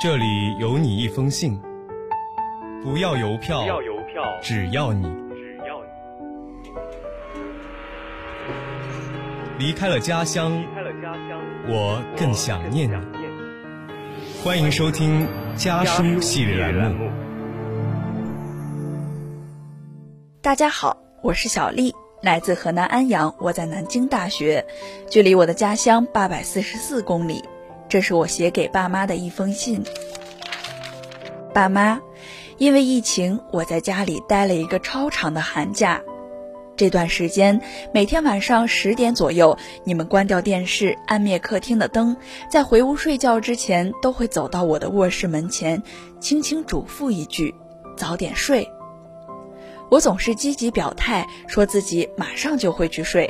这里有你一封信，不要邮票，不要邮票，只要你只要你离开了家乡，离开了家乡，我更想念你。想念你。欢迎收听家书系列栏目。大家好，我是小丽，来自河南安阳，我在南京大学，距离我的家乡八百四十四公里。这是我写给爸妈的一封信。爸妈，因为疫情，我在家里待了一个超长的寒假。这段时间，每天晚上十点左右，你们关掉电视，按灭客厅的灯，在回屋睡觉之前，都会走到我的卧室门前，轻轻嘱咐一句：“早点睡。”我总是积极表态，说自己马上就会去睡。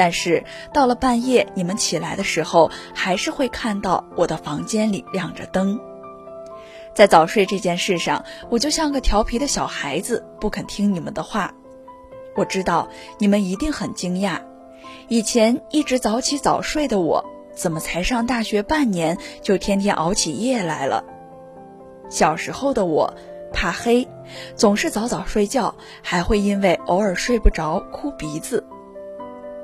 但是到了半夜，你们起来的时候，还是会看到我的房间里亮着灯。在早睡这件事上，我就像个调皮的小孩子，不肯听你们的话。我知道你们一定很惊讶，以前一直早起早睡的我，怎么才上大学半年就天天熬起夜来了？小时候的我怕黑，总是早早睡觉，还会因为偶尔睡不着哭鼻子。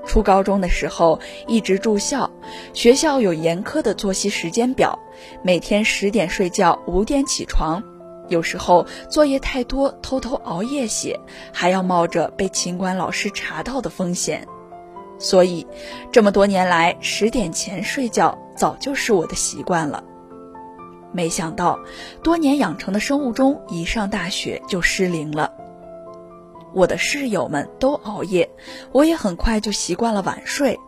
初高中的时候一直住校，学校有严苛的作息时间表，每天十点睡觉，五点起床。有时候作业太多，偷偷熬夜写，还要冒着被勤管老师查到的风险。所以，这么多年来，十点前睡觉早就是我的习惯了。没想到，多年养成的生物钟一上大学就失灵了。我的室友们都熬夜，我也很快就习惯了晚睡。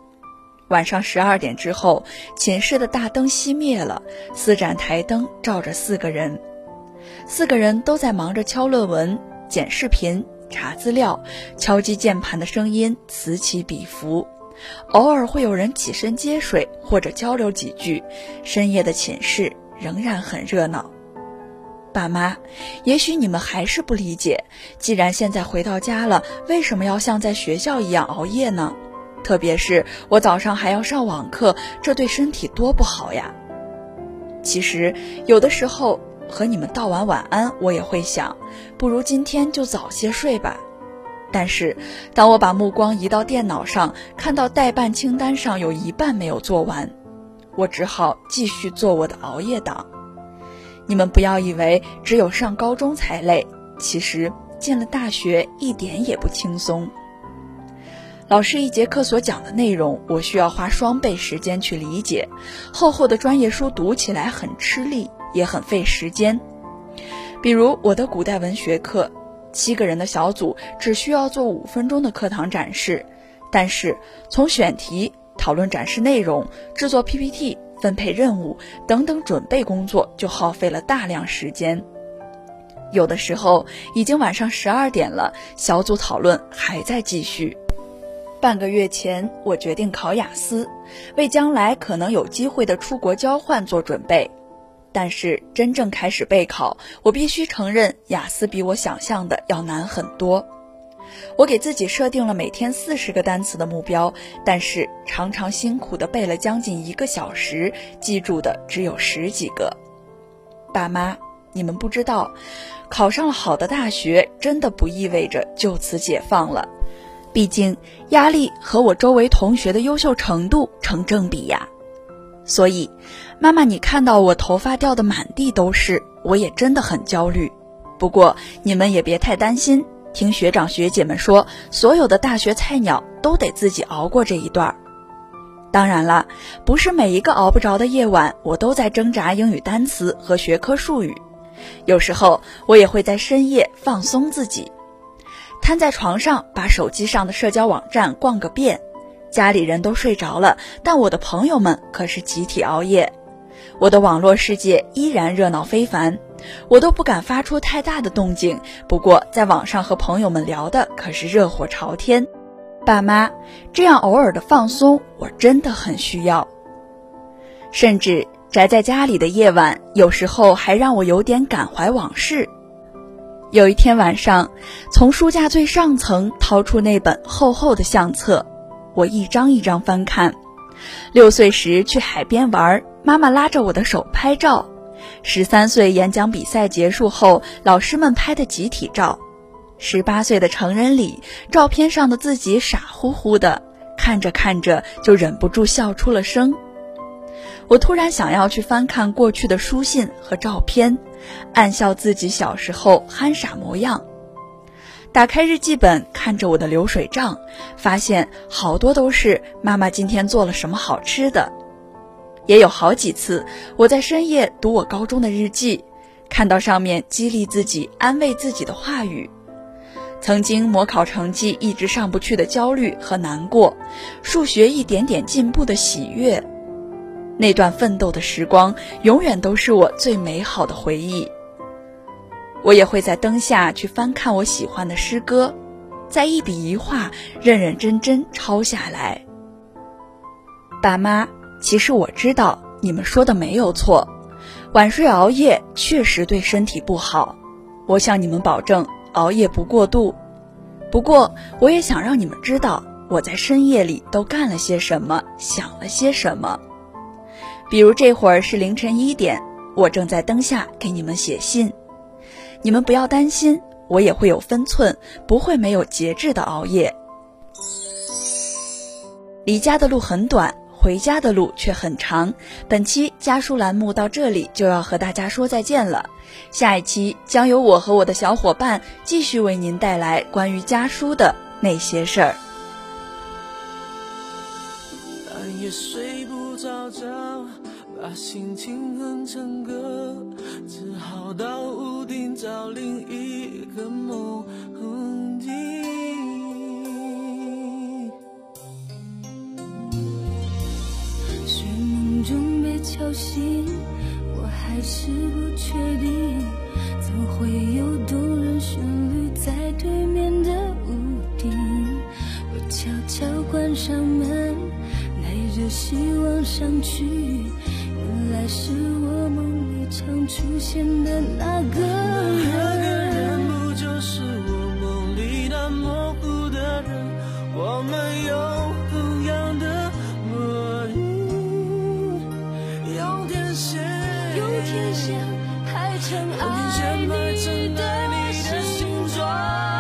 晚上十二点之后，寝室的大灯熄灭了，四盏台灯照着四个人，四个人都在忙着敲论文、剪视频、查资料，敲击键盘的声音此起彼伏，偶尔会有人起身接水或者交流几句。深夜的寝室仍然很热闹。爸妈，也许你们还是不理解，既然现在回到家了，为什么要像在学校一样熬夜呢？特别是我早上还要上网课，这对身体多不好呀！其实有的时候和你们道完晚安，我也会想，不如今天就早些睡吧。但是当我把目光移到电脑上，看到待办清单上有一半没有做完，我只好继续做我的熬夜党。你们不要以为只有上高中才累，其实进了大学一点也不轻松。老师一节课所讲的内容，我需要花双倍时间去理解，厚厚的专业书读起来很吃力，也很费时间。比如我的古代文学课，七个人的小组只需要做五分钟的课堂展示，但是从选题、讨论展示内容、制作 PPT。分配任务等等准备工作就耗费了大量时间，有的时候已经晚上十二点了，小组讨论还在继续。半个月前，我决定考雅思，为将来可能有机会的出国交换做准备。但是真正开始备考，我必须承认，雅思比我想象的要难很多。我给自己设定了每天四十个单词的目标，但是常常辛苦的背了将近一个小时，记住的只有十几个。爸妈，你们不知道，考上了好的大学，真的不意味着就此解放了。毕竟压力和我周围同学的优秀程度成正比呀。所以，妈妈，你看到我头发掉的满地都是，我也真的很焦虑。不过你们也别太担心。听学长学姐们说，所有的大学菜鸟都得自己熬过这一段儿。当然了，不是每一个熬不着的夜晚，我都在挣扎英语单词和学科术语。有时候，我也会在深夜放松自己，瘫在床上，把手机上的社交网站逛个遍。家里人都睡着了，但我的朋友们可是集体熬夜。我的网络世界依然热闹非凡。我都不敢发出太大的动静，不过在网上和朋友们聊的可是热火朝天。爸妈，这样偶尔的放松，我真的很需要。甚至宅在家里的夜晚，有时候还让我有点感怀往事。有一天晚上，从书架最上层掏出那本厚厚的相册，我一张一张翻看。六岁时去海边玩，妈妈拉着我的手拍照。十三岁演讲比赛结束后，老师们拍的集体照；十八岁的成人礼，照片上的自己傻乎乎的，看着看着就忍不住笑出了声。我突然想要去翻看过去的书信和照片，暗笑自己小时候憨傻模样。打开日记本，看着我的流水账，发现好多都是妈妈今天做了什么好吃的。也有好几次，我在深夜读我高中的日记，看到上面激励自己、安慰自己的话语。曾经模考成绩一直上不去的焦虑和难过，数学一点点进步的喜悦，那段奋斗的时光，永远都是我最美好的回忆。我也会在灯下去翻看我喜欢的诗歌，再一笔一画认认真真抄下来。爸妈。其实我知道你们说的没有错，晚睡熬夜确实对身体不好。我向你们保证，熬夜不过度。不过，我也想让你们知道我在深夜里都干了些什么，想了些什么。比如这会儿是凌晨一点，我正在灯下给你们写信。你们不要担心，我也会有分寸，不会没有节制的熬夜。离家的路很短。回家的路却很长。本期家书栏目到这里就要和大家说再见了，下一期将由我和我的小伙伴继续为您带来关于家书的那些事儿。半夜睡不着觉，把心情哼成歌，只好到屋顶找另一个梦敲醒，我还是不确定，怎会有动人旋律在对面的屋顶？我悄悄关上门，带着希望上去，原来是我梦里常出现的那个人。天线还尘爱，你，你的形状。